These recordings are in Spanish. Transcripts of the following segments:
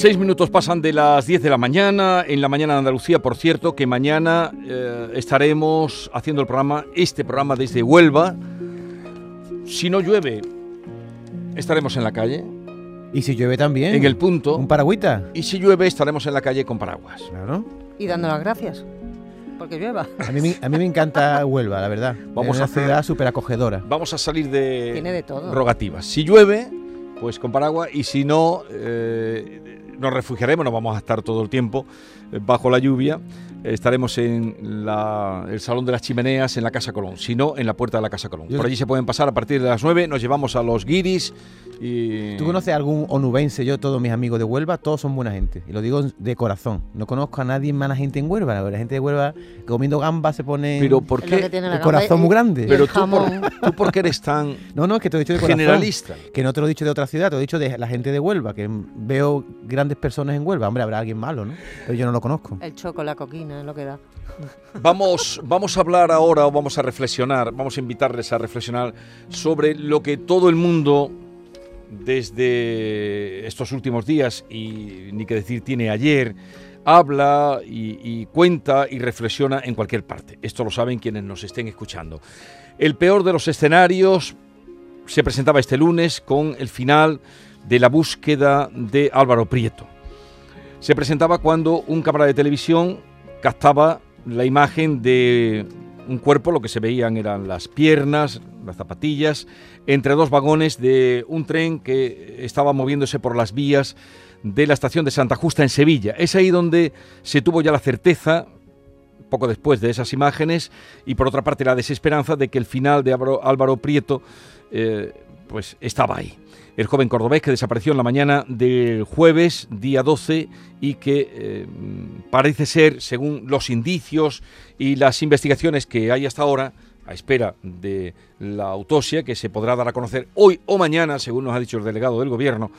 Seis minutos pasan de las 10 de la mañana, en la mañana de Andalucía, por cierto, que mañana eh, estaremos haciendo el programa, este programa desde Huelva. Si no llueve, estaremos en la calle. Y si llueve también. En el punto. Un paragüita. Y si llueve, estaremos en la calle con paraguas. Claro. Y dando las gracias. Porque llueva. A mí, me- a mí me encanta Huelva, la verdad. Vamos es a una hacer- ciudad súper acogedora. Vamos a salir de, Tiene de todo. rogativas. Si llueve, pues con paraguas. Y si no, eh, nos refugiaremos, no vamos a estar todo el tiempo eh, bajo la lluvia. Estaremos en la- el Salón de las Chimeneas en la Casa Colón, si no, en la puerta de la Casa Colón. Por allí se pueden pasar a partir de las 9, nos llevamos a los guiris y... ¿Tú conoces algún onubense? Yo, todos mis amigos de Huelva, todos son buena gente. Y lo digo de corazón. No conozco a nadie mala gente en Huelva. La gente de Huelva, comiendo gambas, se pone Pero ¿por qué? el gamba corazón y- muy grande. Pero tú por, jamón. tú por qué eres tan No, no, es que te lo he dicho de corazón. generalista. Que no te lo he dicho de otra ciudad, te lo he dicho de la gente de Huelva, que veo grandes personas en Huelva. Hombre, habrá alguien malo, ¿no? Pero yo no lo conozco. El choco, la lo que da. Vamos, vamos a hablar ahora o vamos a reflexionar, vamos a invitarles a reflexionar sobre lo que todo el mundo desde estos últimos días y ni que decir tiene ayer, habla y, y cuenta y reflexiona en cualquier parte. Esto lo saben quienes nos estén escuchando. El peor de los escenarios se presentaba este lunes con el final de la búsqueda de Álvaro Prieto. Se presentaba cuando un cámara de televisión captaba la imagen de un cuerpo, lo que se veían eran las piernas, las zapatillas, entre dos vagones de un tren que estaba moviéndose por las vías de la estación de Santa Justa en Sevilla. Es ahí donde se tuvo ya la certeza, poco después de esas imágenes, y por otra parte la desesperanza de que el final de Álvaro, Prieto eh, pues estaba ahí. El joven cordobés que desapareció en la mañana del jueves, día 12, y que eh, parece ser, según los indicios y las investigaciones que hay hasta ahora, a espera de la autopsia que se podrá dar a conocer hoy o mañana, según nos ha dicho el delegado del gobierno,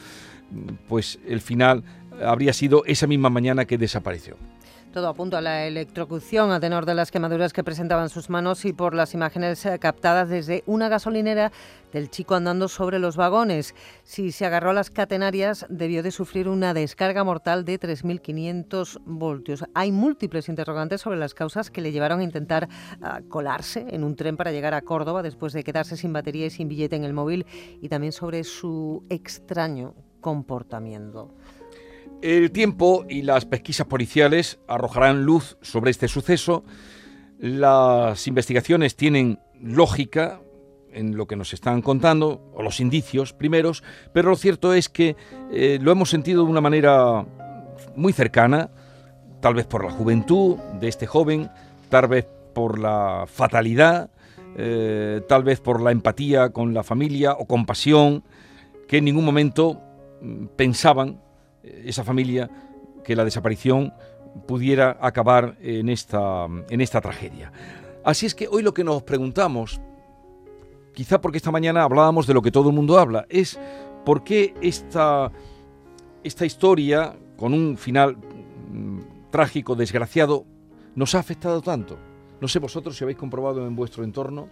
pues el final habría sido esa misma mañana que desapareció. Todo apunta a la electrocución a tenor de las quemaduras que presentaban sus manos y por las imágenes eh, captadas desde una gasolinera del chico andando sobre los vagones. Si se agarró a las catenarias, debió de sufrir una descarga mortal de 3.500 voltios. Hay múltiples interrogantes sobre las causas que le llevaron a intentar ah, colarse en un tren para llegar a Córdoba después de quedarse sin batería y sin billete en el móvil y también sobre su extraño comportamiento. El tiempo y las pesquisas policiales arrojarán luz sobre este suceso. Las investigaciones tienen lógica en lo que nos están contando, o los indicios primeros, pero lo cierto es que eh, lo hemos sentido de una manera muy cercana, tal vez por la juventud de este joven, tal vez por la fatalidad, eh, tal vez por la empatía con la familia o compasión, que en ningún momento mm, pensaban esa familia que la desaparición pudiera acabar en esta, en esta tragedia. Así es que hoy lo que nos preguntamos, quizá porque esta mañana hablábamos de lo que todo el mundo habla, es por qué esta, esta historia, con un final mm, trágico, desgraciado, nos ha afectado tanto. No sé vosotros si habéis comprobado en vuestro entorno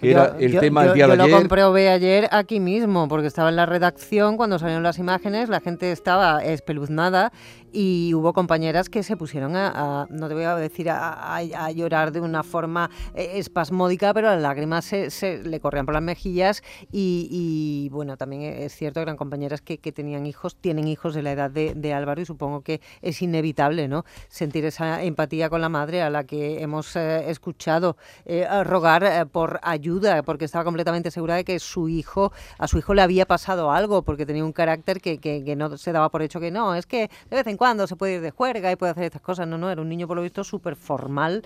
que Yo- era el yo- tema yo- del día yo de lo ayer. comprobé ayer aquí mismo, porque estaba en la redacción cuando salieron las imágenes, la gente estaba espeluznada y hubo compañeras que se pusieron a, no te voy a decir a, llorar de una forma eh, espasmódica, pero las lágrimas se, se le corrían por las mejillas y, bueno, también es cierto que eran compañeras que, que tenían hijos, tienen hijos de la edad de, Álvaro y supongo que es inevitable, ¿no? Sentir esa empatía con la madre a la que hemos eh, escuchado eh, rogar por ayuda porque estaba completamente segura de que su hijo, a su hijo le había pasado algo, porque tenía un carácter que, que, no se daba por hecho que no, es que de vez en cuando se puede ir de juerga y puede hacer estas cosas. No, no, era un niño por lo visto súper formal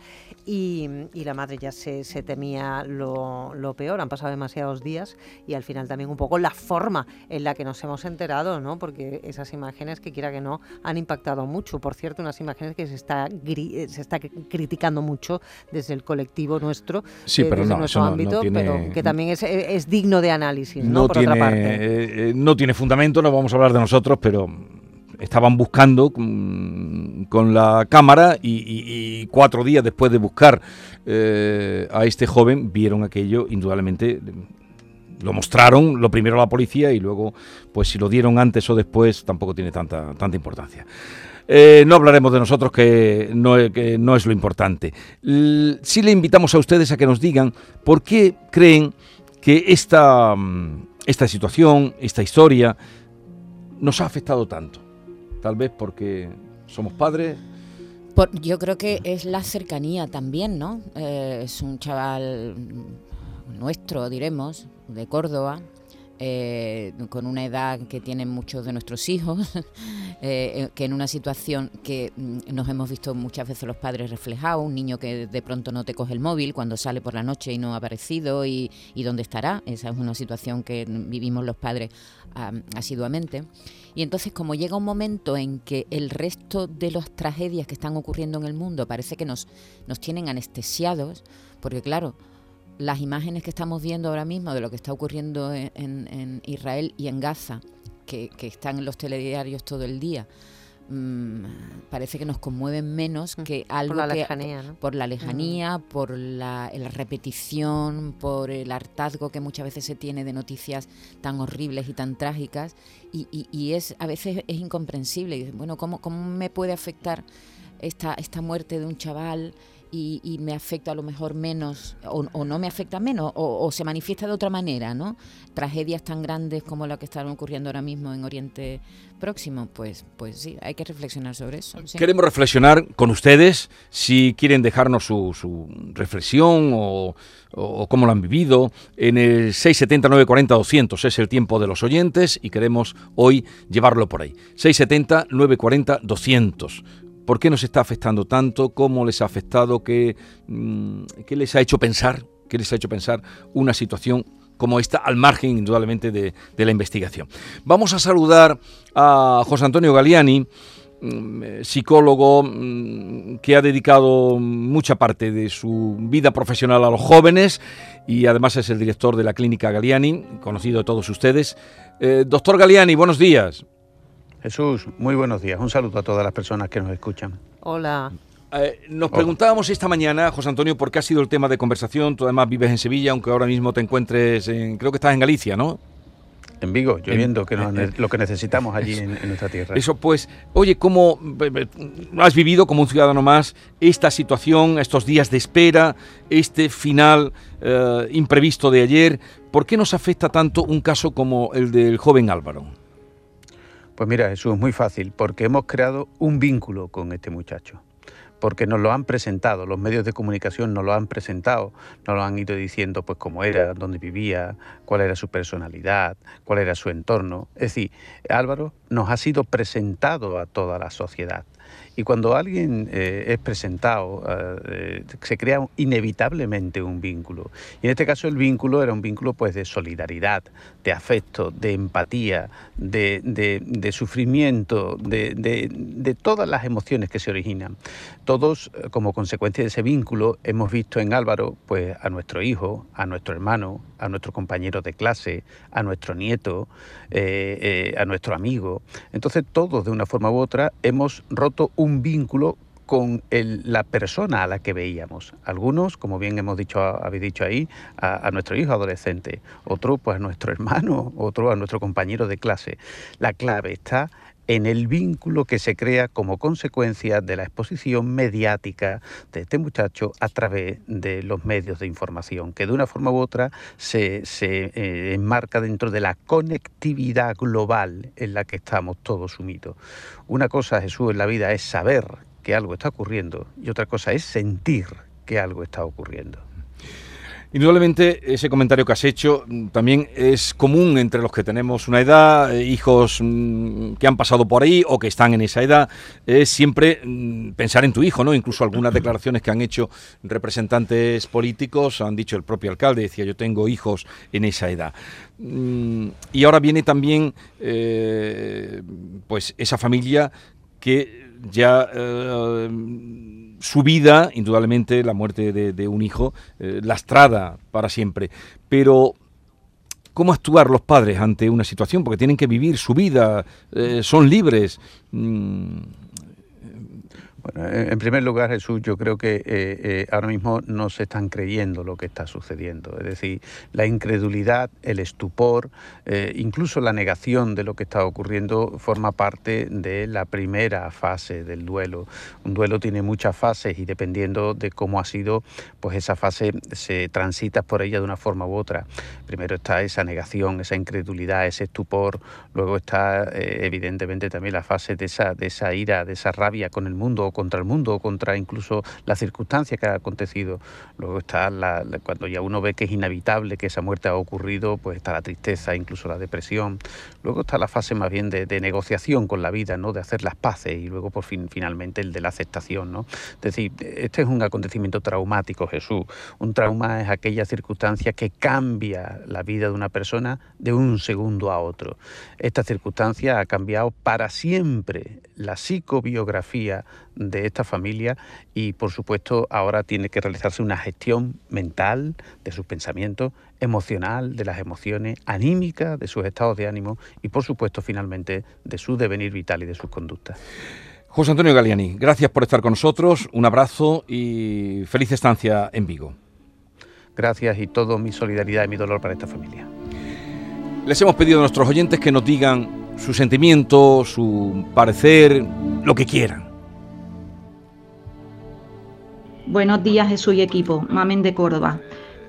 y, y, la madre ya se, se temía lo, lo, peor. Han pasado demasiados días y al final también un poco la forma en la que nos hemos enterado, ¿no? Porque esas imágenes que quiera que no han impactado mucho. Por cierto, unas imágenes que se está, se está criticando mucho desde el colectivo nuestro, sí, eh, pero desde no, nuestro no, ámbito, tiene, pero que también es, es, digno de análisis, ¿no? No Por tiene, otra parte. eh, no tiene fundamento, no vamos a hablar de nosotros, pero estaban buscando con, con la cámara y, cuatro días después de buscar eh, a este joven vieron aquello, indudablemente lo mostraron, lo primero a la policía y luego, pues si lo dieron antes o después, tampoco tiene tanta, tanta importancia. Eh, no hablaremos de nosotros, que no, que no es lo importante. L sí le invitamos a ustedes a que nos digan por qué creen que esta, esta situación, esta historia, nos ha afectado tanto. Tal vez porque somos padres. Por, yo creo que es la cercanía también, ¿no? Eh, es un chaval nuestro, diremos, de Córdoba, eh, con una edad que tienen muchos de nuestros hijos, eh, que en una situación que mm, nos hemos visto muchas veces los padres reflejados, un niño que de pronto no te coge el móvil cuando sale por la noche y no ha aparecido y, dónde estará, esa es una situación que vivimos los padres asiduamente. Y entonces como llega un momento en que el resto de las tragedias que están ocurriendo en el mundo parece que nos, nos tienen anestesiados, porque claro, las imágenes que estamos viendo ahora mismo de lo que está ocurriendo en, en, en Israel y en Gaza, que, que, están en los telediarios todo el día, mmm, parece que nos conmueven menos que algo por la que, lejanía, ¿no? por la lejanía, mm. por la, la, repetición, por el hartazgo que muchas veces se tiene de noticias tan horribles y tan trágicas y, y, y es a veces es incomprensible. Y, bueno, ¿cómo, cómo me puede afectar esta, esta muerte de un chaval? Y, me afecta a lo mejor menos o, no me afecta menos o, se manifiesta de otra manera, ¿no? Tragedias tan grandes como la que están ocurriendo ahora mismo en Oriente Próximo, pues, pues sí, hay que reflexionar sobre eso. Queremos reflexionar con ustedes, si quieren dejarnos su, reflexión o, o, cómo lo han vivido, en el 670 940 200 es el tiempo de los oyentes y queremos hoy llevarlo por ahí. 670 940 200 ¿Por qué nos está afectando tanto? ¿Cómo les ha afectado? ¿Qué, mmm, qué les ha hecho pensar? ¿Qué les ha hecho pensar una situación como esta al margen, indudablemente, de, la investigación? Vamos a saludar a José Antonio Galiani, mmm, psicólogo mmm, que ha dedicado mucha parte de su vida profesional a los jóvenes y además es el director de la clínica Galiani, conocido de todos ustedes. Eh, doctor Galiani, buenos días. Jesús, muy buenos días. Un saludo a todas las personas que nos escuchan. Hola. Eh, nos Hola. preguntábamos esta mañana, José Antonio, por qué ha sido el tema de conversación. Tú además vives en Sevilla, aunque ahora mismo te encuentres en, creo que estás en Galicia, ¿no? En Vigo, lloviendo, que nos, lo que necesitamos allí en, en, nuestra tierra. Eso pues, oye, ¿cómo has vivido como un ciudadano más esta situación, estos días de espera, este final eh, imprevisto de ayer? ¿Por qué nos afecta tanto un caso como el del joven Álvaro? Pues mira, Jesús, es muy fácil, porque hemos creado un vínculo con este muchacho, porque nos lo han presentado, los medios de comunicación nos lo han presentado, nos lo han ido diciendo pues cómo era, dónde vivía, cuál era su personalidad, cuál era su entorno. Es decir, Álvaro nos ha sido presentado a toda la sociedad. Y cuando alguien eh, es presentado, eh, se crea inevitablemente un vínculo. Y en este caso el vínculo era un vínculo pues, de solidaridad, de afecto, de empatía, de, de, sufrimiento, de, de, todas las emociones que se originan. Todos, eh, como consecuencia de ese vínculo, hemos visto en Álvaro pues, a nuestro hijo, a nuestro hermano, a nuestro compañero de clase, a nuestro nieto, eh, eh, a nuestro amigo. Entonces todos, de una forma u otra, hemos roto un vínculo con el, la persona a la que veíamos. Algunos, como bien hemos dicho, habéis dicho ahí, a, a, nuestro hijo adolescente, otro pues a nuestro hermano, otro a nuestro compañero de clase. La clave está en el vínculo que se crea como consecuencia de la exposición mediática de este muchacho a través de los medios de información, que de una forma u otra se, eh, enmarca dentro de la conectividad global en la que estamos todos sumidos. Una cosa, Jesús, en la vida es saber que algo está ocurriendo y otra cosa es sentir que algo está ocurriendo. Indudablemente ese comentario que has hecho mm, también es común entre los que tenemos una edad, eh, hijos mm, que han pasado por ahí o que están en esa edad, es siempre mm, pensar en tu hijo, ¿no? Incluso algunas declaraciones que han hecho representantes políticos, han dicho el propio alcalde, decía yo tengo hijos en esa edad. Y ahora viene también eh, pues esa familia que ya eh, su vida, indudablemente la muerte de, un hijo, eh, lastrada para siempre. Pero, ¿cómo actuar los padres ante una situación? Porque tienen que vivir su vida, eh, son libres. Mm, bueno, en primer lugar, Jesús, yo creo que eh, eh, ahora mismo no se están creyendo lo que está sucediendo. Es decir, la incredulidad, el estupor, eh, incluso la negación de lo que está ocurriendo forma parte de la primera fase del duelo. Un duelo tiene muchas fases y dependiendo de cómo ha sido, pues esa fase se transita por ella de una forma u otra. Primero está esa negación, esa incredulidad, ese estupor. Luego está, evidentemente, también la fase de esa, de esa ira, de esa rabia con el mundo contra el mundo o contra incluso las circunstancias que ha acontecido. Luego está la, cuando ya uno ve que es inevitable que esa muerte ha ocurrido, pues está la tristeza, incluso la depresión. Luego está la fase más bien de, negociación con la vida, ¿no? de hacer las paces y luego por fin finalmente el de la aceptación. ¿no? Es decir, este es un acontecimiento traumático, Jesús. Un trauma es aquella circunstancia que cambia la vida de una persona de un segundo a otro. Esta circunstancia ha cambiado para siempre la psicobiografía de esta familia y por supuesto ahora tiene que realizarse una gestión mental de sus pensamientos, emocional, de las emociones, anímica, de sus estados de ánimo y por supuesto finalmente de su devenir vital y de sus conductas. José Antonio Galiani, gracias por estar con nosotros, un abrazo y feliz estancia en Vigo. Gracias y todo mi solidaridad y mi dolor para esta familia. Les hemos pedido a nuestros oyentes que nos digan su sentimiento, su parecer, lo que quieran. Buenos días Jesús y equipo, Mamen de Córdoba.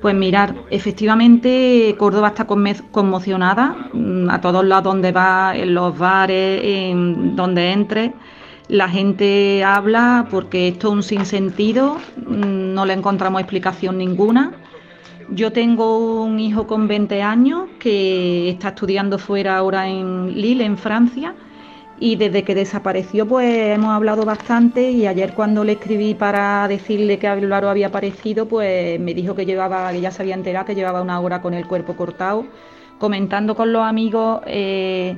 Pues mirar, efectivamente Córdoba está conmocionada, mm, a todos lados donde va, en los bares, en donde entre, la gente habla porque esto es un sinsentido, mm, no le encontramos explicación ninguna. Yo tengo un hijo con 20 años que está estudiando fuera ahora en Lille, en Francia, y desde que desapareció pues hemos hablado bastante y ayer cuando le escribí para decirle que Álvaro había aparecido pues me dijo que llevaba, que ya se había enterado que llevaba una hora con el cuerpo cortado, comentando con los amigos eh,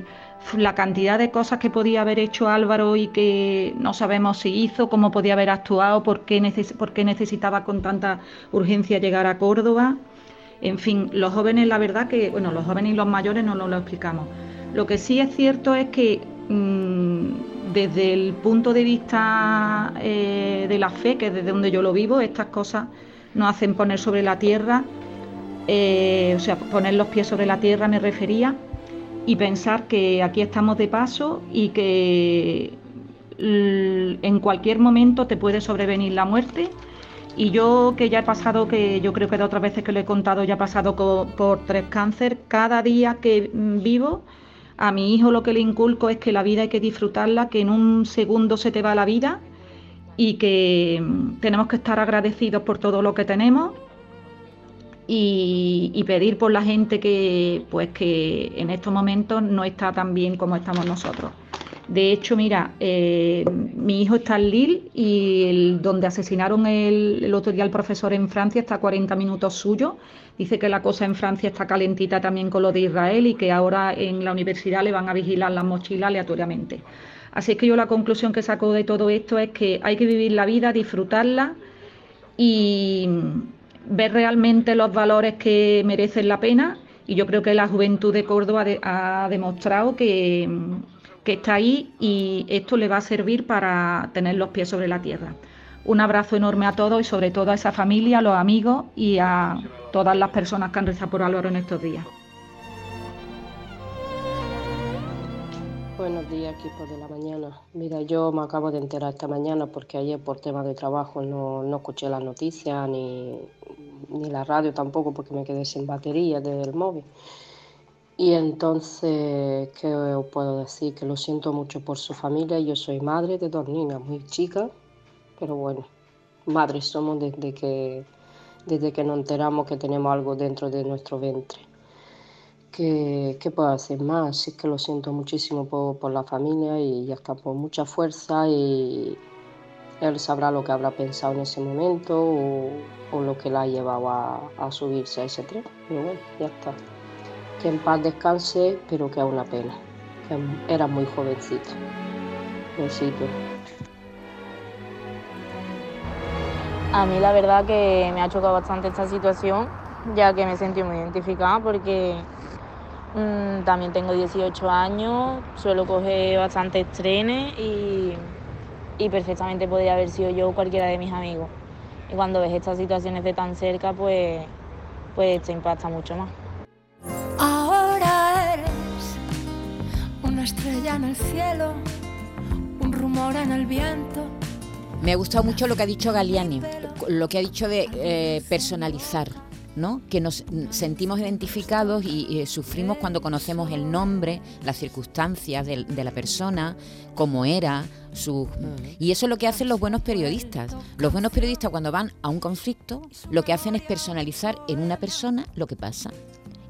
la cantidad de cosas que podía haber hecho Álvaro y que no sabemos si hizo, cómo podía haber actuado, por qué, por qué necesitaba con tanta urgencia llegar a Córdoba. En fin, los jóvenes, la verdad que, bueno, los jóvenes y los mayores no nos lo explicamos. Lo que sí es cierto es que desde el punto de vista eh, de la fe, que es desde donde yo lo vivo, estas cosas nos hacen poner sobre la tierra, eh, o sea, poner los pies sobre la tierra me refería, y pensar que aquí estamos de paso y que en cualquier momento te puede sobrevenir la muerte. Y yo que ya he pasado, que yo creo que de otras veces que lo he contado, ya he pasado por tres cánceres, cada día que vivo a mi hijo lo que le inculco es que la vida hay que disfrutarla, que en un segundo se te va la vida y que mm, tenemos que estar agradecidos por todo lo que tenemos y, pedir por la gente que, pues, que en estos momentos no está tan bien como estamos nosotros. De hecho, mira, eh, mi hijo está en Lille y el, donde asesinaron el, el, otro día al profesor en Francia está a 40 minutos suyo. Dice que la cosa en Francia está calentita también con lo de Israel y que ahora en la universidad le van a vigilar las mochilas aleatoriamente. Así es que yo la conclusión que saco de todo esto es que hay que vivir la vida, disfrutarla y ver realmente los valores que merecen la pena. Y yo creo que la juventud de Córdoba ha demostrado que que está ahí y esto le va a servir para tener los pies sobre la tierra. Un abrazo enorme a todos y sobre todo a esa familia, a los amigos y a todas las personas que han rezado por Álvaro en estos días. Buenos días, equipo de la mañana. Mira, yo me acabo de enterar esta mañana porque ayer por tema de trabajo no, no escuché las noticias ni, ni la radio tampoco porque me quedé sin batería del móvil. Y entonces, ¿qué os puedo decir? Que lo siento mucho por su familia. Yo soy madre de dos niñas muy chicas, pero bueno, madres somos desde que, desde que nos enteramos que tenemos algo dentro de nuestro vientre. ¿Qué, qué puedo hacer más? Es que lo siento muchísimo por, la familia y ya está, por mucha fuerza y él sabrá lo que habrá pensado en ese momento o, lo que la ha llevado a, subirse a ese tren. Pero bueno, ya está. Que en paz descanse, pero que a una pena, que era muy jovencita. Besito. A mí la verdad que me ha chocado bastante esta situación, ya que me sentí muy identificada porque mm, también tengo 18 años, suelo coger bastantes trenes y, perfectamente podría haber sido yo o cualquiera de mis amigos. Y cuando ves estas situaciones de tan cerca, pues, pues te impacta mucho más. Una estrella en el cielo, un rumor en el viento me ha gustado mucho lo que ha dicho Galiani, lo que ha dicho de eh, personalizar. ¿no? que nos sentimos identificados y, sufrimos cuando conocemos el nombre, las circunstancias de, la persona, cómo era, su... Y eso es lo que hacen los buenos periodistas. Los buenos periodistas cuando van a un conflicto, lo que hacen es personalizar en una persona lo que pasa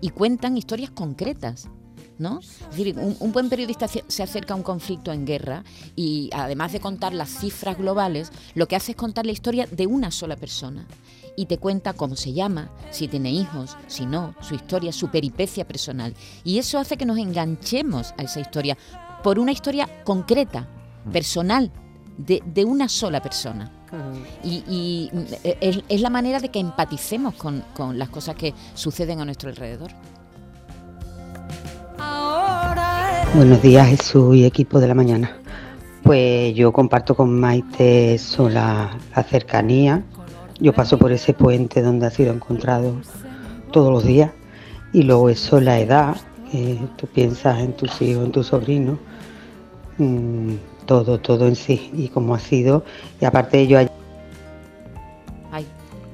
y cuentan historias concretas. ¿No? Es decir, un, buen periodista se acerca a un conflicto en guerra y además de contar las cifras globales, lo que hace es contar la historia de una sola persona y te cuenta cómo se llama, si tiene hijos, si no, su historia, su peripecia personal. Y eso hace que nos enganchemos a esa historia por una historia concreta, personal, de, una sola persona. Y, es, la manera de que empaticemos con las cosas que suceden a nuestro alrededor. Buenos días Jesús y equipo de la mañana. Pues yo comparto con Maite eso, la, cercanía. Yo paso por ese puente donde ha sido encontrado todos los días y luego eso, la edad, tú piensas en tus hijos, en tus sobrinos, mm, todo, todo en sí y cómo ha sido. Y aparte de ello,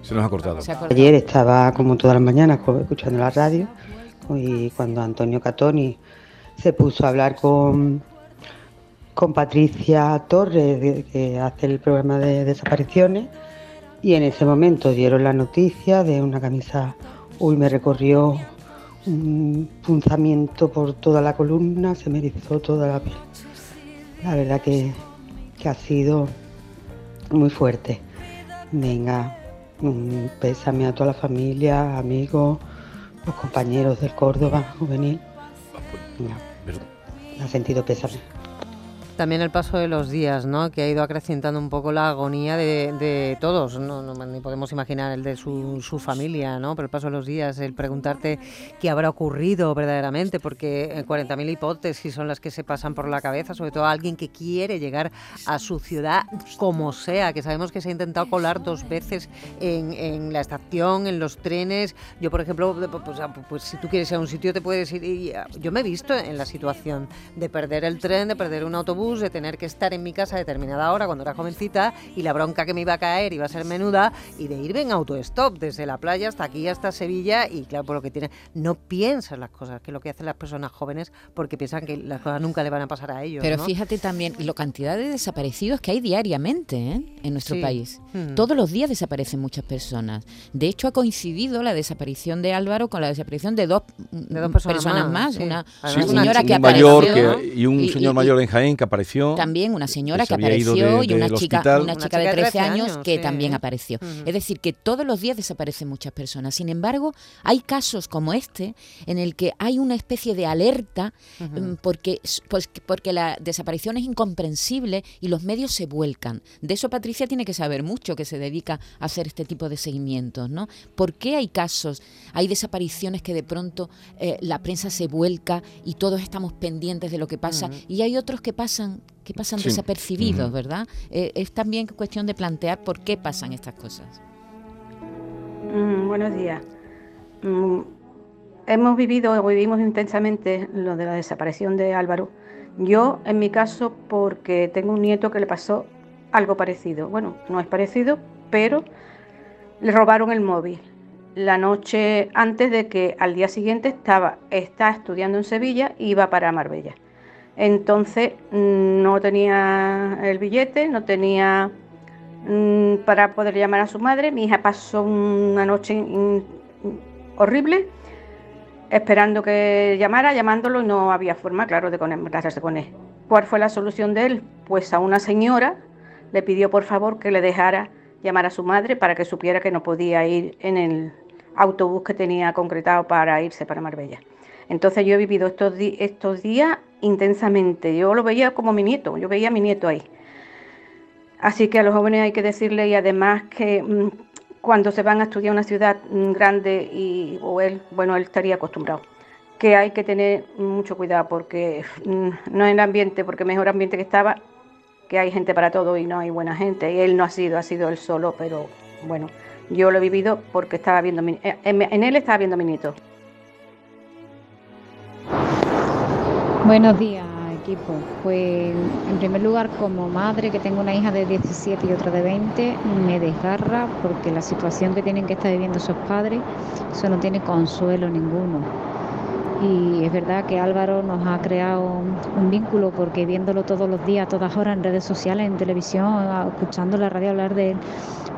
se nos ha cortado. Ayer estaba como todas las mañanas escuchando la radio y cuando Antonio Catoni se puso a hablar con, con Patricia Torres, que hace el programa de desapariciones, y en ese momento dieron la noticia de una camisa, uy, me recorrió un punzamiento por toda la columna, se me erizó toda la piel. La verdad que, que ha sido muy fuerte. Venga, pésame a toda la familia, amigos, los compañeros del Córdoba juvenil. Ha sentido pésame. También el paso de los días, ¿no? Que ha ido acrecentando un poco la agonía de, todos. No, ni podemos imaginar el de su, familia, ¿no? Pero el paso de los días, el preguntarte qué habrá ocurrido verdaderamente, porque 40.000 eh, hipótesis son las que se pasan por la cabeza, sobre todo a alguien que quiere llegar a su ciudad como sea, que sabemos que se ha intentado colar dos veces en, la estación, en los trenes. Yo, por ejemplo, pues, ah, pues, si tú quieres ir a un sitio te puedes ir. Y, ah, yo me he visto en la situación de perder el tren, de perder un autobús de tener que estar en mi casa a determinada hora cuando era jovencita y la bronca que me iba a caer iba a ser menuda y de irme en autostop desde la playa hasta aquí, hasta Sevilla y claro, por lo que tiene, no piensas las cosas, que es lo que hacen las personas jóvenes porque piensan que las cosas nunca le van a pasar a ellos. Pero fíjate también la cantidad de desaparecidos que hay diariamente ¿eh? en nuestro país. Mm. Todos los días desaparecen muchas personas. De hecho, ha coincidido la desaparición de Álvaro con la desaparición de dos, personas, más. Una, señora que apareció. y un señor mayor en Jaén que apareció. También una señora que apareció y una chica, una chica de 13 años, que también apareció. Es decir, que todos los días desaparecen muchas personas. Sin embargo, hay casos como este en el que hay una especie de alerta mm, porque, pues, porque la desaparición es incomprensible y los medios se vuelcan. De eso Patricia tiene que saber mucho que se dedica a hacer este tipo de seguimientos, ¿no? ¿Por qué hay casos, hay desapariciones que de pronto eh, la prensa se vuelca y todos estamos pendientes de lo que pasa y hay otros que pasan que pasan desapercibidos, ¿verdad? Eh, es también cuestión de plantear por qué pasan estas cosas. Mm, buenos días. Mm, hemos vivido o vivimos intensamente lo de la desaparición de Álvaro. Yo, en mi caso, porque tengo un nieto que le pasó algo parecido. Bueno, no es parecido, pero le robaron el móvil. La noche antes de que al día siguiente estaba, está estudiando en Sevilla y iba para Marbella. Entonces no tenía el billete, no tenía mm, para poder llamar a su madre. Mi hija pasó una noche mm, horrible esperando que llamara, llamándolo y no había forma, claro, de conectarse con él. ¿Cuál fue la solución de él? Pues a una señora le pidió por favor que le dejara llamar a su madre para que supiera que no podía ir en el autobús que tenía concretado para irse para Marbella. Entonces yo he vivido estos, estos días intensamente. Yo lo veía como mi nieto, yo veía a mi nieto ahí. Así que a los jóvenes hay que decirle y además que mm, cuando se van a estudiar una ciudad mm, grande y o él, bueno, él estaría acostumbrado, que hay que tener mucho cuidado porque mm, no es el ambiente, porque mejor ambiente que estaba, que hay gente para todo y no hay buena gente. Y él no ha sido, ha sido él solo, pero bueno, yo lo he vivido porque estaba viendo, mi, eh, en él estaba viendo mi nieto. Buenos días, equipo. Pues en primer lugar, como madre que tengo una hija de 17 y otra de 20, me desgarra porque la situación que tienen que estar viviendo esos padres, eso no tiene consuelo ninguno. Y es verdad que Álvaro nos ha creado un, vínculo porque viéndolo todos los días, todas horas en redes sociales, en televisión, escuchando la radio hablar de él,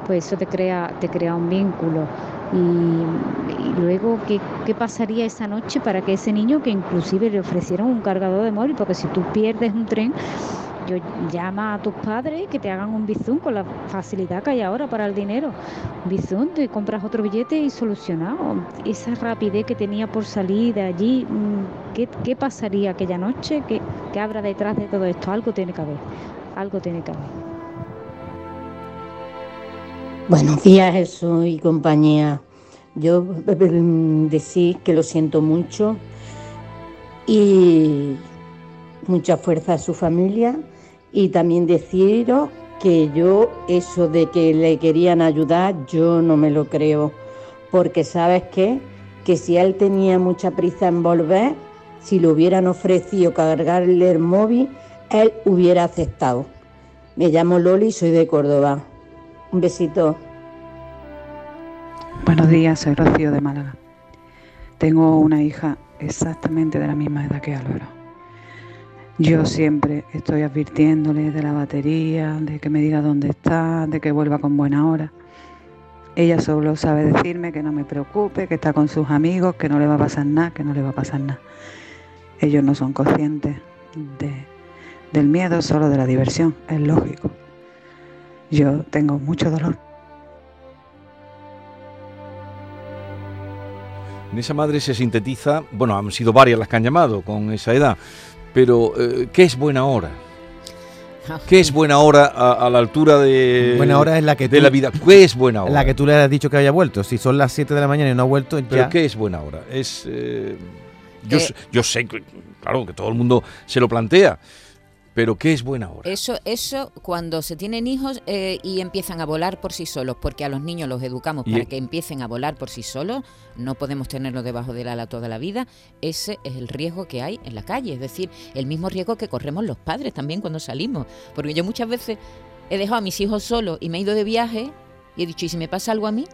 pues eso te crea, te crea un vínculo. Y, luego, ¿qué, ¿qué, pasaría esa noche para que ese niño, que inclusive le ofrecieron un cargador de móvil, porque si tú pierdes un tren, yo llama a tus padres que te hagan un bizum con la facilidad que hay ahora para el dinero. Bizum, te compras otro billete y solucionado. Esa rapidez que tenía por salir de allí, mm, ¿qué, qué pasaría aquella noche? ¿Qué, ¿Qué habrá detrás de todo esto? Algo tiene que haber. Algo tiene que haber. Buenos días Jesús y compañía. Yo mm, decir que lo siento mucho y mucha fuerza a su familia y también deciros que yo eso de que le querían ayudar yo no me lo creo. Porque sabes qué que si él tenía mucha prisa en volver si le hubieran ofrecido cargarle el móvil él hubiera aceptado. Me llamo Loli soy de Córdoba un besito. Buenos días, soy Rocío de Málaga. Tengo una hija exactamente de la misma edad que Álvaro. Yo siempre estoy advirtiéndole de la batería, de que me diga dónde está, de que vuelva con buena hora. Ella solo sabe decirme que no me preocupe, que está con sus amigos, que no le va a pasar nada, que no le va a pasar nada. Ellos no son conscientes del miedo, solo de la diversión, es lógico. Yo tengo mucho dolor. En esa madre se sintetiza, bueno, han sido varias las que han llamado con esa edad, pero eh, ¿qué es buena hora? ¿Qué es buena hora a, la altura de, buena hora es la que de la vida? ¿Qué es buena hora? La que tú le has dicho que haya vuelto. Si son las 7 de la mañana y no ha vuelto, ¿Pero qué es buena hora? Es, eh, yo, eh, yo sé, claro, que todo el mundo se lo plantea, pero ¿qué es buena hora? Eso, eso cuando se tienen hijos eh, y empiezan a volar por sí solos, porque a los niños los educamos para que empiecen a volar por sí solos, no podemos tenerlos debajo del ala toda la vida, ese es el riesgo que hay en la calle, es decir, el mismo riesgo que corremos los padres también cuando salimos, porque yo muchas veces he dejado a mis hijos solos y me he ido de viaje y he dicho, ¿y si me pasa algo a mí?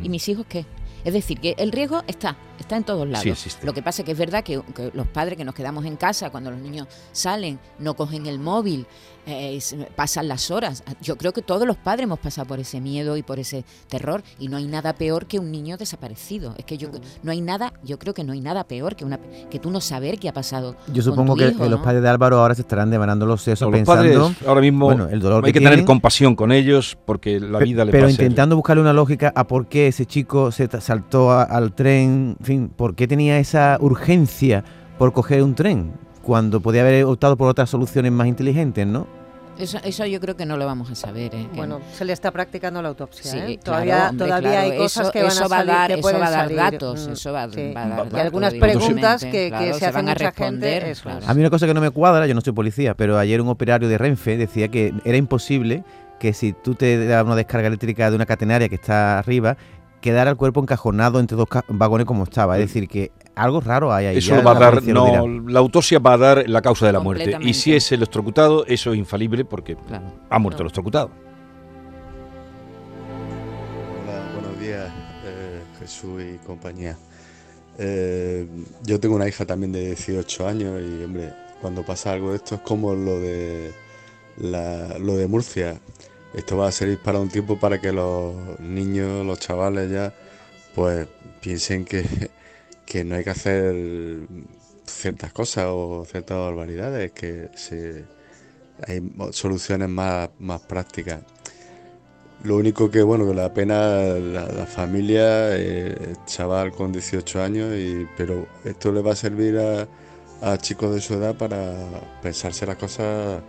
¿Y mis hijos qué? Es decir, que el riesgo está, está en todos lados. Lo que pasa es que es verdad que, los padres que nos quedamos en casa cuando los niños salen, no cogen el móvil, eh, pasan las horas. Yo creo que todos los padres hemos pasado por ese miedo y por ese terror y no hay nada peor que un niño desaparecido. Es que yo no hay nada, yo creo que no hay nada peor que una que tú no saber qué ha pasado. Yo supongo que los padres de Álvaro ahora se estarán devanando los sesos pensando, ahora mismo el dolor hay que, tener compasión con ellos porque la vida le Pero intentando buscarle una lógica a por qué ese chico se saltó al tren, en fin, por qué tenía esa urgencia por coger un tren cuando podía haber optado por otras soluciones más inteligentes, ¿no? Eso, eso yo creo que no lo vamos a saber. ¿eh? Bueno, se le está practicando la autopsia. ¿eh? Todavía, todavía hay cosas que van a, salir, dar, que eso va a dar datos. Mm, eso va, a dar Y algunas preguntas que, que se hacen a mucha gente. A mí una cosa que no me cuadra, yo no soy policía, pero ayer un operario de Renfe decía que era imposible que si tú te das una descarga eléctrica de una catenaria que está arriba, quedara el cuerpo encajonado entre dos vagones como estaba. Es decir, que algo raro hay ahí. Eso va a dar, no, la autopsia va a dar la causa de la muerte. Y si es el electrocutado, eso es infalible porque ha muerto el electrocutado. Hola, buenos días, eh, Jesús y compañía. Eh, yo tengo una hija también de 18 años y, hombre, cuando pasa algo de esto es como lo de, lo de Murcia. Esto va a servir para un tiempo para que los niños, los chavales ya, pues piensen que, que no hay que hacer ciertas cosas o ciertas barbaridades, que hay soluciones más, más prácticas. Lo único que, bueno, que la pena la, familia, el chaval con 18 años, y, pero esto le va a servir a, a chicos de su edad para pensarse las cosas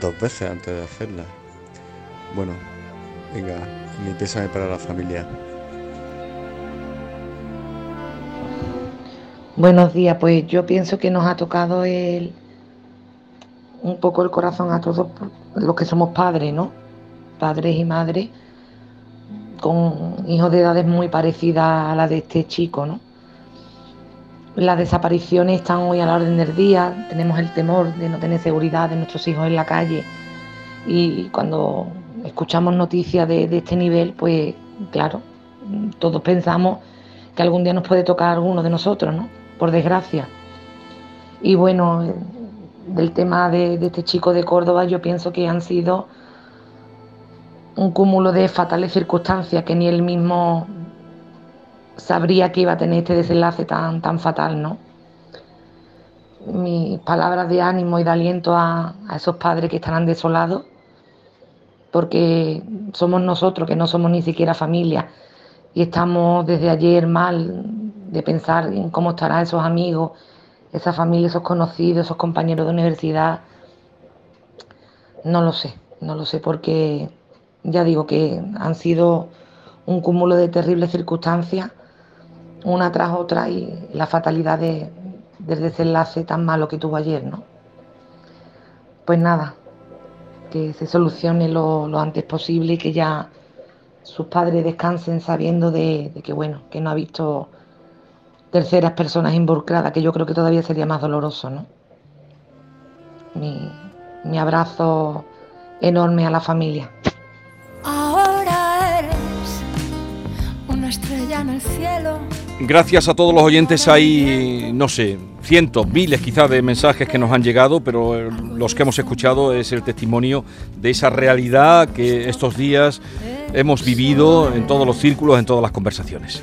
dos veces antes de hacerlas. Bueno, venga, mi pésame para la familia. Buenos días, pues yo pienso que nos ha tocado el, un poco el corazón a todos los que somos padres, ¿no? Padres y madres con hijos de edades muy parecidas a la de este chico, ¿no? Las desapariciones están hoy a la orden del día, tenemos el temor de no tener seguridad de nuestros hijos en la calle y cuando escuchamos noticias de, este nivel, pues claro, todos pensamos que algún día nos puede tocar alguno de nosotros, ¿no? Por desgracia. Y bueno, del tema de este chico de Córdoba, yo pienso que han sido un cúmulo de fatales circunstancias que ni él mismo sabría que iba a tener este desenlace tan, tan fatal, ¿no? Mis palabras de ánimo y de aliento a, esos padres que estarán desolados, porque somos nosotros que no somos ni siquiera familia y estamos desde ayer mal de pensar en cómo estarán esos amigos, esa familia, esos conocidos, esos compañeros de universidad. No lo sé, no lo sé porque ya digo que han sido un cúmulo de terribles circunstancias, una tras otra, y la fatalidad de, del desenlace tan malo que tuvo ayer, ¿no? Pues nada, que se solucione lo, antes posible y que ya sus padres descansen sabiendo de, que, bueno, que no ha visto terceras personas involucradas, que yo creo que todavía sería más doloroso, ¿no? Mi, mi abrazo enorme a la familia. estrella en el cielo. Gracias a todos los oyentes hay, no sé, cientos, miles quizás de mensajes que nos han llegado, pero eh, los que hemos escuchado es el testimonio de esa realidad que estos días hemos vivido en todos los círculos, en todas las conversaciones.